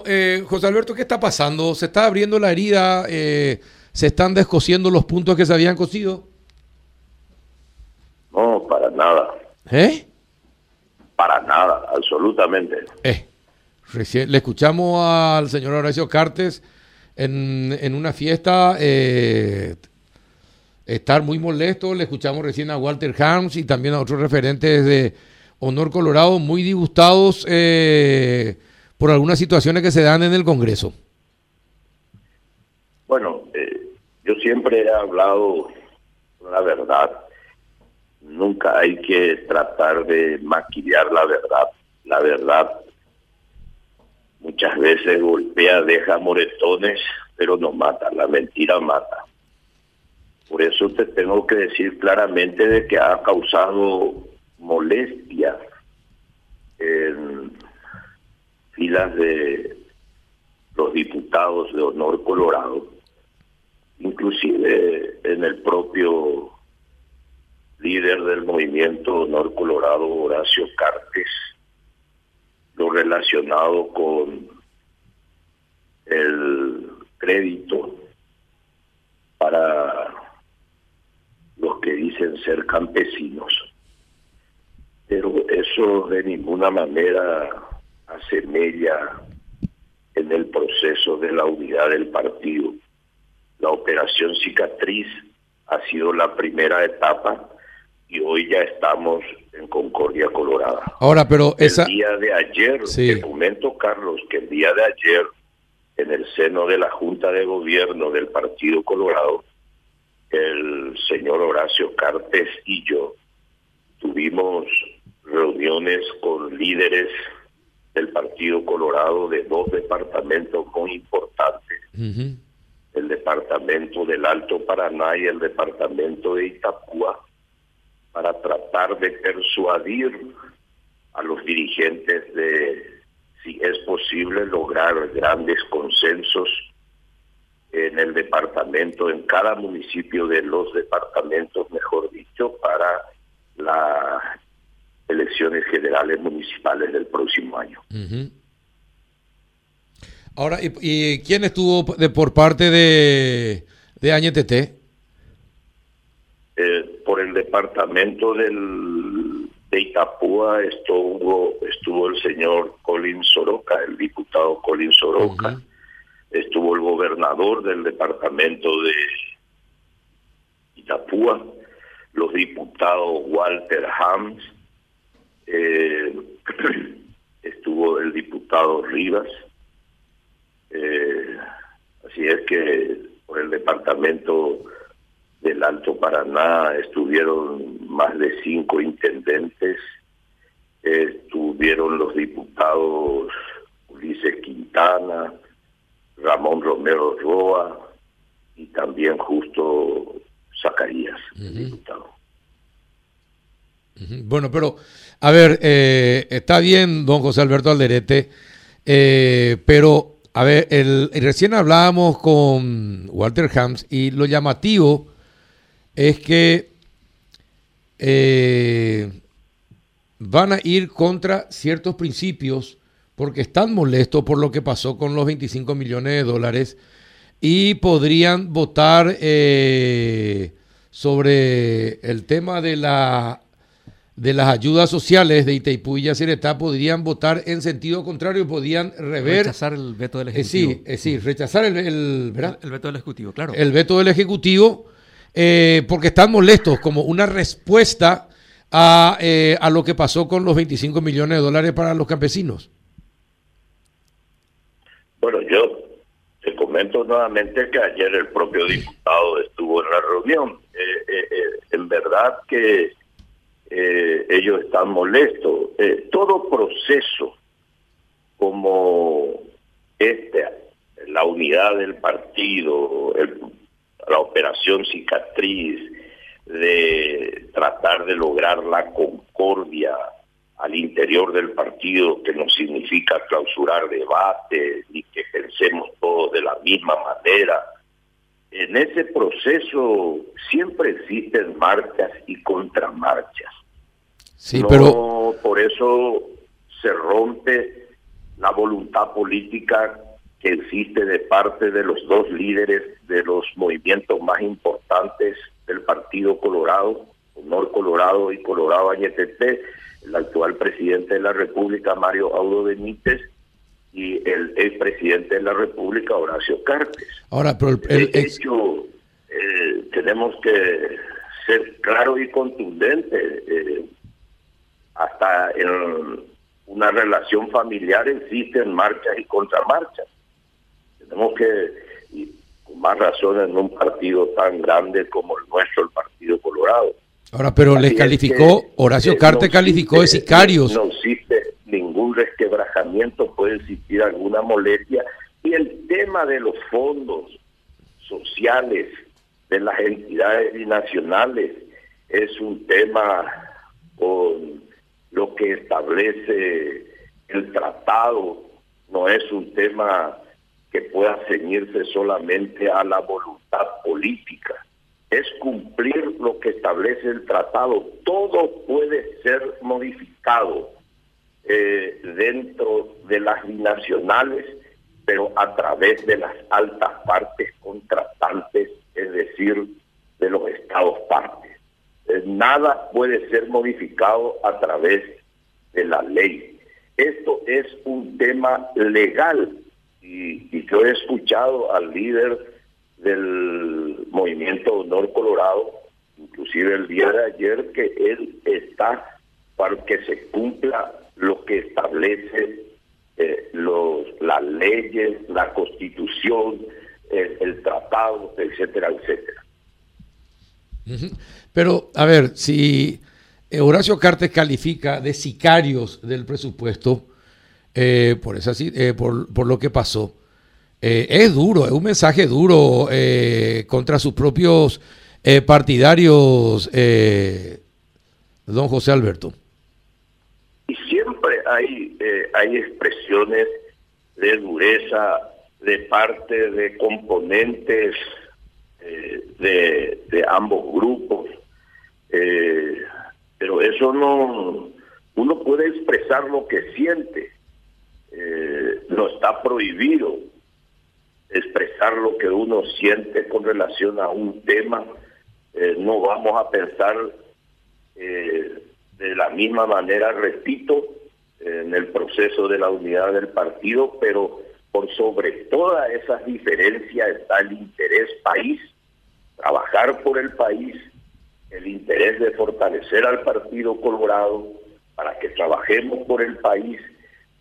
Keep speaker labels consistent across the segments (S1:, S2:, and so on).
S1: Bueno, eh, José Alberto, ¿qué está pasando? ¿Se está abriendo la herida? Eh, ¿Se están descosiendo los puntos que se habían cosido?
S2: No, para nada.
S1: ¿Eh?
S2: Para nada, absolutamente.
S1: Eh, recién, le escuchamos al señor Horacio Cartes en, en una fiesta eh, estar muy molesto. Le escuchamos recién a Walter Harms y también a otros referentes de Honor Colorado muy disgustados eh, por algunas situaciones que se dan en el Congreso.
S2: Bueno, eh, yo siempre he hablado la verdad. Nunca hay que tratar de maquillar la verdad. La verdad muchas veces golpea, deja moretones, pero no mata. La mentira mata. Por eso te tengo que decir claramente de que ha causado molestia en filas de los diputados de Honor Colorado, inclusive en el propio líder del movimiento Honor Colorado, Horacio Cartes, lo relacionado con el crédito para los que dicen ser campesinos. Pero eso de ninguna manera asemella en el proceso de la unidad del partido. La operación cicatriz ha sido la primera etapa y hoy ya estamos en Concordia Colorada.
S1: Ahora, pero esa...
S2: El día de ayer,
S1: Sí.
S2: te comento, Carlos, que el día de ayer, en el seno de la Junta de Gobierno del Partido Colorado, el señor Horacio Cartes y yo tuvimos reuniones con líderes del Partido Colorado de dos departamentos muy importantes, el departamento del Alto Paraná y el departamento de Itapúa, para tratar de persuadir a los dirigentes de si es posible lograr grandes consensos en el departamento, en cada municipio de los departamentos, mejor dicho, para las elecciones generales municipales del próximo año.
S1: Ahora, ¿y, y quién estuvo de, por parte de, de?
S2: Eh, por el departamento del, de Itapúa estuvo, estuvo el señor Colin Soroka, el diputado Colin Soroka, estuvo el gobernador del departamento de Itapúa, los diputados Walter Hams, eh, estuvo el diputado Rivas, eh, así es que por el departamento del Alto Paraná estuvieron más de cinco intendentes, estuvieron los diputados Ulises Quintana, Ramón Romero Roa y también justo Zacarías, el diputado.
S1: Bueno, pero, a ver, eh, está bien, don José Alberto Alderete, eh, pero, a ver, el, recién hablábamos con Walter Hams y lo llamativo es que eh, van a ir contra ciertos principios porque están molestos por lo que pasó con los 25 millones de dólares y podrían votar sobre el tema de la de las ayudas sociales de Itaipú y Yacyretá podrían votar en sentido contrario, podrían rever,
S3: Rechazar el veto del
S1: eh,
S3: Ejecutivo.
S1: sí, eh, sí, rechazar el, el- ¿verdad?
S3: El, el veto del Ejecutivo, claro.
S1: el veto del Ejecutivo eh, porque están molestos como una respuesta a, eh, a lo que pasó con los 25 millones de dólares para los campesinos.
S2: Bueno, yo te comento nuevamente que ayer el propio diputado estuvo en la reunión. Eh, eh, eh, en verdad que eh, ellos están molestos. Eh, todo proceso como este, la unidad del partido, la operación cicatriz, de tratar de lograr la concordia al interior del partido, que no significa clausurar debates ni que pensemos todos de la misma manera. En ese proceso siempre existen marchas y contramarchas.
S1: Sí,
S2: no,
S1: pero
S2: por eso se rompe la voluntad política que existe de parte de los dos líderes de los movimientos más importantes del Partido Colorado, Honor Colorado y Colorado Añetete, el actual presidente de la República, Mario Audo Benítez, y el expresidente de la República, Horacio Cartes.
S1: Ahora, pero el,
S2: de hecho, eh, tenemos que ser claro y contundente. Eh, hasta en una relación familiar existen marchas y contramarchas. Tenemos que, y con más razón en un partido tan grande como el nuestro, el Partido Colorado.
S1: Ahora, pero les calificó, Horacio Cartes calificó de sicarios.
S2: No existe ningún resquebrajamiento, puede existir alguna molestia. Y el tema de los fondos sociales de las entidades binacionales es un tema con lo que establece el tratado, no es un tema que pueda ceñirse solamente a la voluntad política, es cumplir lo que establece el tratado. Todo puede ser modificado eh, dentro de las binacionales, pero a través de las altas partes contratantes, es decir, de los estados partes. Eh, nada puede ser modificado a través de la ley. Esto es un tema legal y, yo he escuchado al líder del movimiento Honor Colorado, inclusive el día de ayer, que él está para que se cumpla lo que establece eh, los, las leyes, la constitución, el tratado, etcétera, etcétera.
S1: Pero, a ver, si Horacio Cartes califica de sicarios del presupuesto eh, por, esa, eh, por, por, lo que pasó, eh, es duro, es un mensaje duro contra sus propios partidarios, don José Alberto.
S2: Hay, expresiones de dureza de parte de componentes de, de ambos grupos. Eh, pero eso no, uno puede expresar lo que siente, eh, no está prohibido expresar lo que uno siente con relación a un tema, eh, no vamos a pensar de la misma manera, repito, en el proceso de la unidad del partido, pero por sobre todas esas diferencias está el interés país, trabajar por el país, el interés de fortalecer al Partido Colorado para que trabajemos por el país,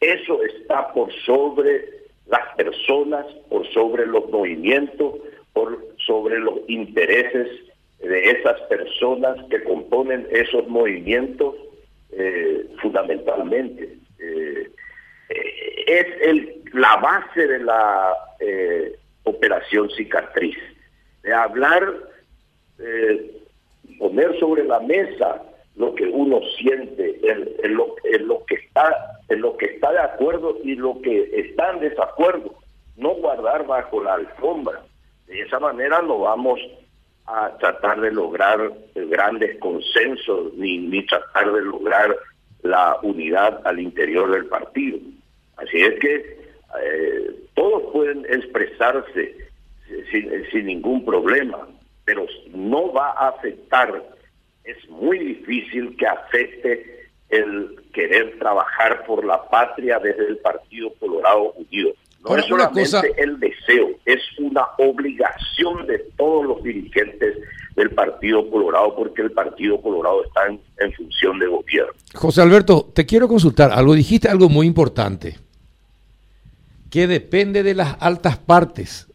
S2: eso está por sobre las personas, por sobre los movimientos, por sobre los intereses de esas personas que componen esos movimientos eh, fundamentalmente. Eh, eh, es el, la base de la operación cicatriz, de hablar poner sobre la mesa lo que uno siente, en, lo, lo, que está, en lo que está de acuerdo y lo que está en desacuerdo, no guardar bajo la alfombra. De esa manera no vamos a tratar de lograr grandes consensos ni, ni tratar de lograr la unidad al interior del partido. Así es que eh, todos pueden expresarse sin, sin ningún problema pero no va a afectar, es muy difícil que afecte el querer trabajar por la patria desde el Partido Colorado Unido. No es solamente el deseo, es una obligación de todos los dirigentes del Partido Colorado porque el Partido Colorado está en, en función de gobierno.
S1: José Alberto, te quiero consultar algo, dijiste algo muy importante, que depende de las altas partes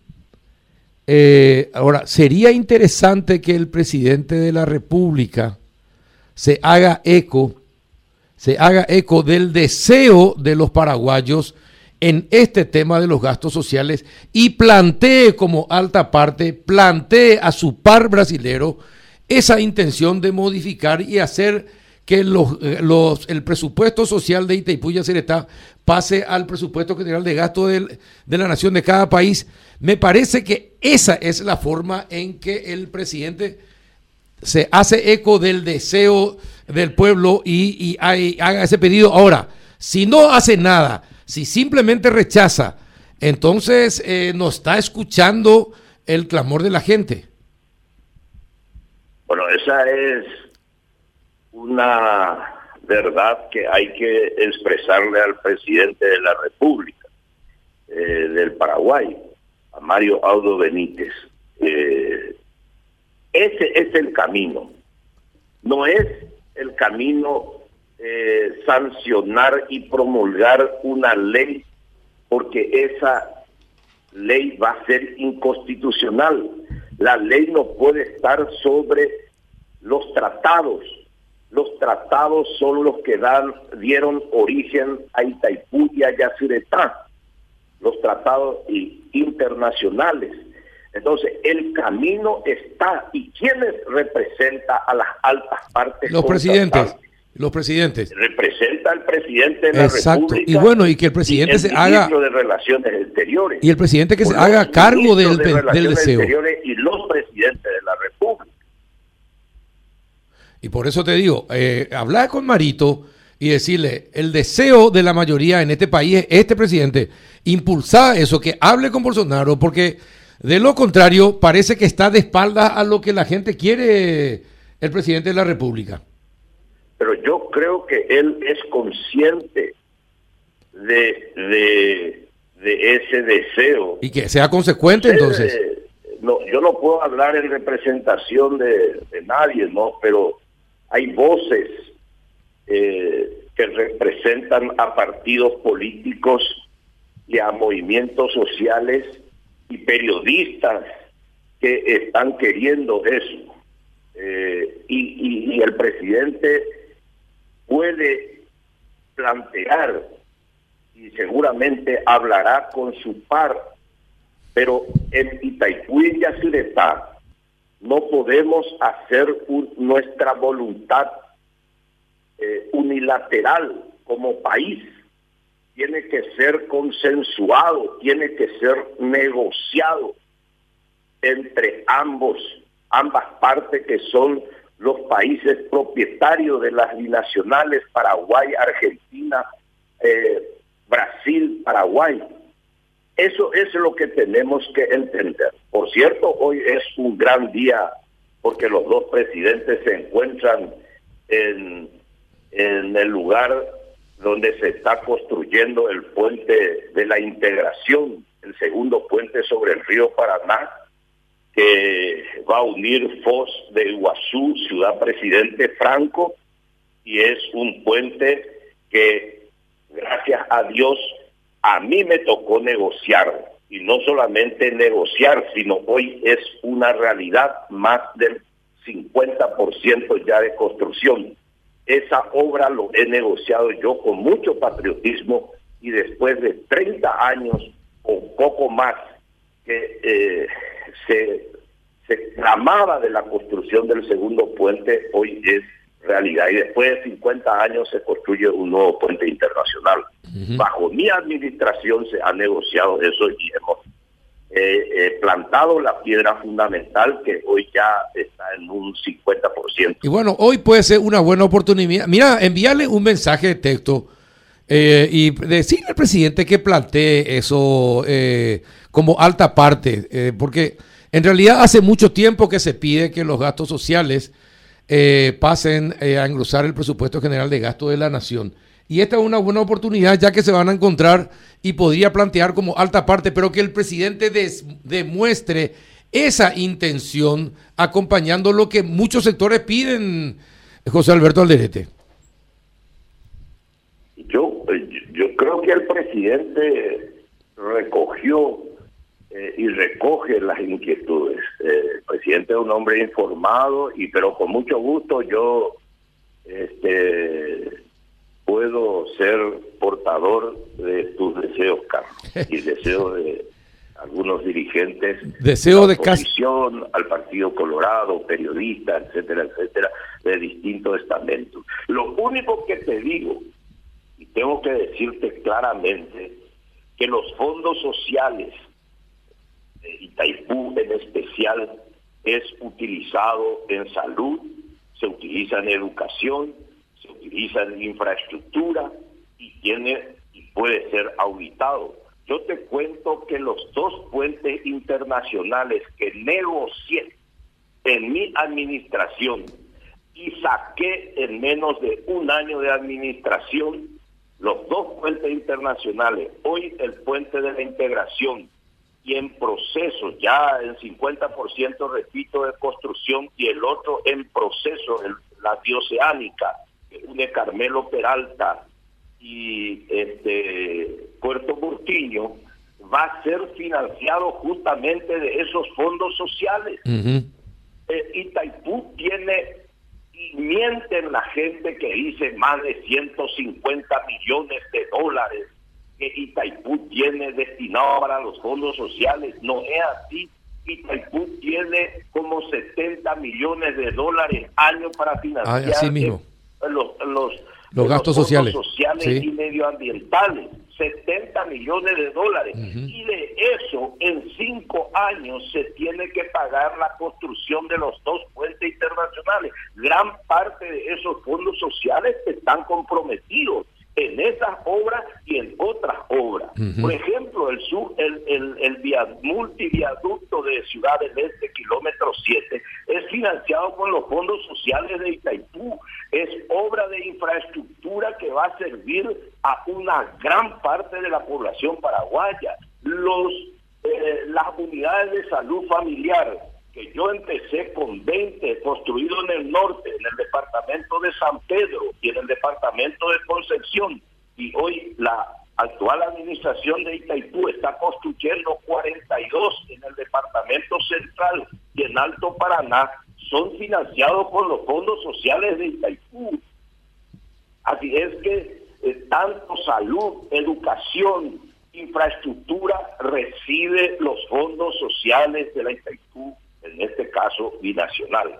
S1: eh, ahora, sería interesante que el presidente de la República se haga eco, se haga eco del deseo de los paraguayos en este tema de los gastos sociales y plantee como alta parte, plantee a su par brasilero esa intención de modificar y hacer que eh, el presupuesto social de Itaipú y Ceretá pase al presupuesto general de gasto de la nación de cada país. Me parece que esa es la forma en que el presidente se hace eco del deseo del pueblo y, haga ese pedido. Ahora, si no hace nada, Si simplemente rechaza, entonces eh, no está escuchando el clamor de la gente.
S2: Bueno, esa es una verdad que hay que expresarle al presidente de la República eh, del Paraguay, a Mario Audo Benítez. Eh, ese es el camino. No es el camino eh, sancionar y promulgar una ley porque esa ley va a ser inconstitucional. La ley no puede estar sobre los tratados. Los tratados son los que dan, dieron origen a Itaipú y a Yacyretá, los tratados internacionales. Entonces, el camino está. ¿Y quiénes representa a las altas partes?
S1: Los presidentes. Los presidentes.
S2: Representa al presidente de la Exacto.
S1: Y bueno, y que el presidente se haga.
S2: de Relaciones Exteriores.
S1: Y el presidente que se haga cargo del, del deseo.
S2: Y los presidentes de la República.
S1: Y por eso te digo, eh, hablar con Marito y decirle, el deseo de la mayoría en este país es este presidente, impulsar eso, que hable con Bolsonaro, porque de lo contrario parece que está de espaldas a lo que la gente quiere el presidente de la República.
S2: Pero yo creo que él es consciente de, de, ese deseo.
S1: Y que sea consecuente entonces.
S2: no, yo no puedo hablar en representación de, de nadie, ¿no? Pero hay voces eh, que representan a partidos políticos y a movimientos sociales y periodistas que están queriendo eso. Eh, y, y, el presidente puede plantear y seguramente hablará con su par, pero en Itaipú y Yacyretá no podemos hacer nuestra voluntad eh, unilateral como país. Tiene que ser consensuado, tiene que ser negociado entre ambos, ambas partes que son los países propietarios de las binacionales Paraguay, Argentina, eh, Brasil, Paraguay. Eso es lo que tenemos que entender. Por cierto, hoy es un gran día porque los dos presidentes se encuentran en, en el lugar donde se está construyendo el puente de la integración, el segundo puente sobre el río Paraná, que va a unir Foz de Iguazú, Ciudad Presidente Franco, y es un puente que, gracias a Dios, a mí me tocó negociar, y no solamente negociar, sino hoy es una realidad más del 50% ya de construcción. Esa obra lo he negociado yo con mucho patriotismo y después de 30 años o poco más que eh, se, se clamaba de la construcción del segundo puente, hoy es realidad. Y después de 50 años se construye un nuevo puente internacional. Bajo mi administración se ha negociado eso y hemos eh, eh, plantado la piedra fundamental que hoy ya está en un 50%.
S1: Y bueno, hoy puede ser una buena oportunidad. Mira, enviarle un mensaje de texto eh, y decirle al presidente que plantee eso como alta parte, porque en realidad hace mucho tiempo que se pide que los gastos sociales eh, pasen eh, a engrosar el presupuesto general de gasto de la nación. Y esta es una buena oportunidad ya que se van a encontrar y podría plantear como alta parte, pero que el presidente demuestre esa intención acompañando lo que muchos sectores piden, José Alberto Alderete.
S2: Yo, creo que el presidente recogió eh, y recoge las inquietudes. Eh, el presidente es un hombre informado, y pero con mucho gusto yo este, puedo ser portador de tus deseos, Carlos, y deseos de algunos dirigentes
S1: Deseo de
S2: oposición, al Partido Colorado, periodistas, etcétera, etcétera, de distintos estamentos. Lo único que te digo, y tengo que decirte claramente, que los fondos sociales Itaipú en especial es utilizado en salud, se utiliza en educación, se utiliza en infraestructura y tiene y puede ser auditado. Yo te cuento que los dos puentes internacionales que negocié en mi administración y saqué en menos de un año de administración los dos puentes internacionales, hoy el puente de la integración y en proceso, ya en 50% repito de construcción y el otro en proceso, la bioceánica, que une Carmelo Peralta y este Puerto Burtiño, va a ser financiado justamente de esos fondos sociales. Eh, Itaipú tiene, y mienten la gente que dice más de 150 millones de dólares que Itaipú tiene destinado para los fondos sociales. No es así. Itaipú tiene como 70 millones de dólares año para financiar los, los,
S1: los, gastos sociales,
S2: sociales y medioambientales. 70 millones de dólares. Y de eso, en cinco años, se tiene que pagar la construcción de los dos puentes internacionales. Gran parte de esos fondos sociales están comprometidos en esas obras y en otras obras. Por ejemplo, el, sur, el, el, el multiviaducto de Ciudad del Este, kilómetro 7, es financiado con los fondos sociales de Itaipú. Es obra de infraestructura que va a servir a una gran parte de la población paraguaya. Los, eh, las unidades de salud familiar que yo empecé con 20 construidos en el norte, en el departamento de San Pedro y en el departamento de Concepción, y hoy la actual administración de Itaipú está construyendo 42 en el departamento central y en Alto Paraná, son financiados por los fondos sociales de Itaipú. Así es que eh, tanto salud, educación, infraestructura recibe los fondos sociales de la Itaipú en este caso binacional.